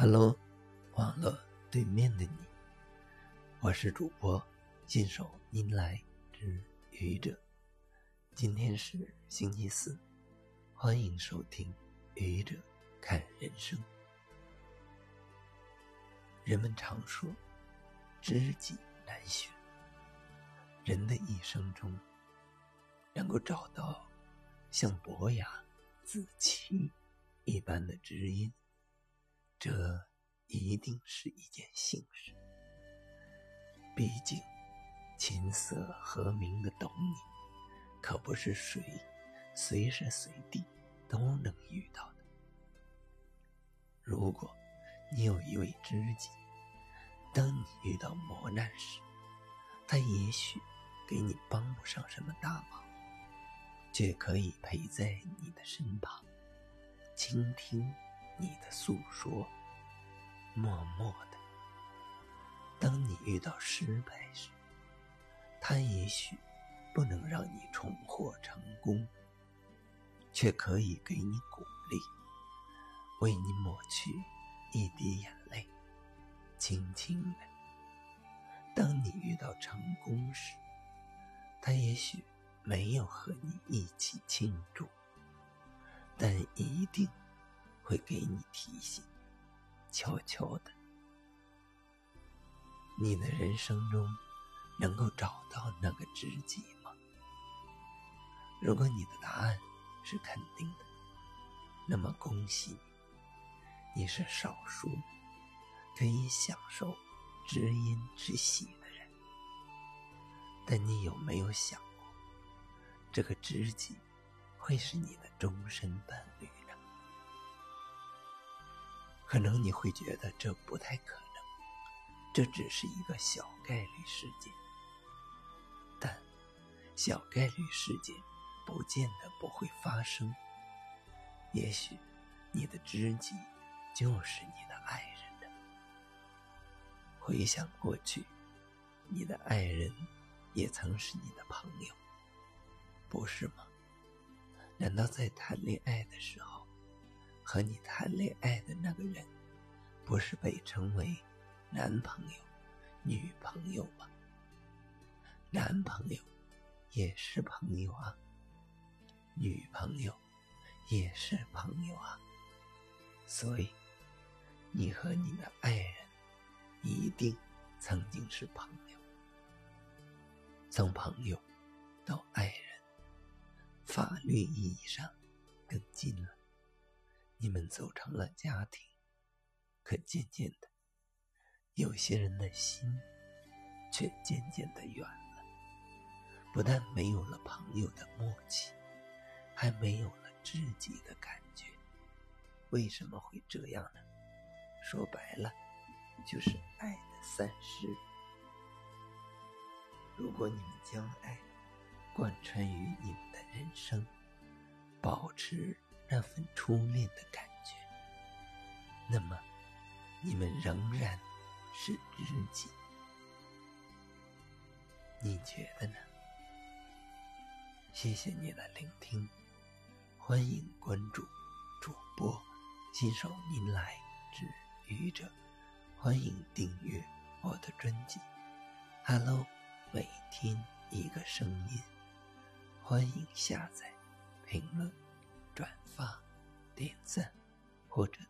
Hello，网络对面的你，我是主播信手拈来之愚者。今天是星期四，欢迎收听愚者看人生。人们常说，知己难寻。人的一生中，能够找到像伯牙、子期一般的知音。这一定是一件幸事。毕竟，琴瑟和鸣的懂你，可不是谁随时随地都能遇到的。如果你有一位知己，当你遇到磨难时，他也许给你帮不上什么大忙，却可以陪在你的身旁，倾听。你的诉说，默默的。当你遇到失败时，他也许不能让你重获成功，却可以给你鼓励，为你抹去一滴眼泪，轻轻的。当你遇到成功时，他也许没有和你一起庆祝，但一定。会给你提醒，悄悄的。你的人生中能够找到那个知己吗？如果你的答案是肯定的，那么恭喜你，你是少数可以享受知音之喜的人。但你有没有想过，这个知己会是你的终身伴侣？可能你会觉得这不太可能，这只是一个小概率事件。但小概率事件不见得不会发生。也许你的知己就是你的爱人。回想过去，你的爱人也曾是你的朋友，不是吗？难道在谈恋爱的时候？和你谈恋爱的那个人，不是被称为男朋友、女朋友吗？男朋友也是朋友啊，女朋友也是朋友啊，所以你和你的爱人一定曾经是朋友。从朋友到爱人，法律意义上更近了。你们走成了家庭，可渐渐的，有些人的心却渐渐的远了。不但没有了朋友的默契，还没有了知己的感觉。为什么会这样呢？说白了，就是爱的散失。如果你们将爱贯穿于你们的人生，保持。那份初恋的感觉，那么你们仍然是知己，你觉得呢？谢谢你的聆听，欢迎关注主播新手您来之愚者，欢迎订阅我的专辑。Hello，每天一个声音，欢迎下载、评论。点赞或者。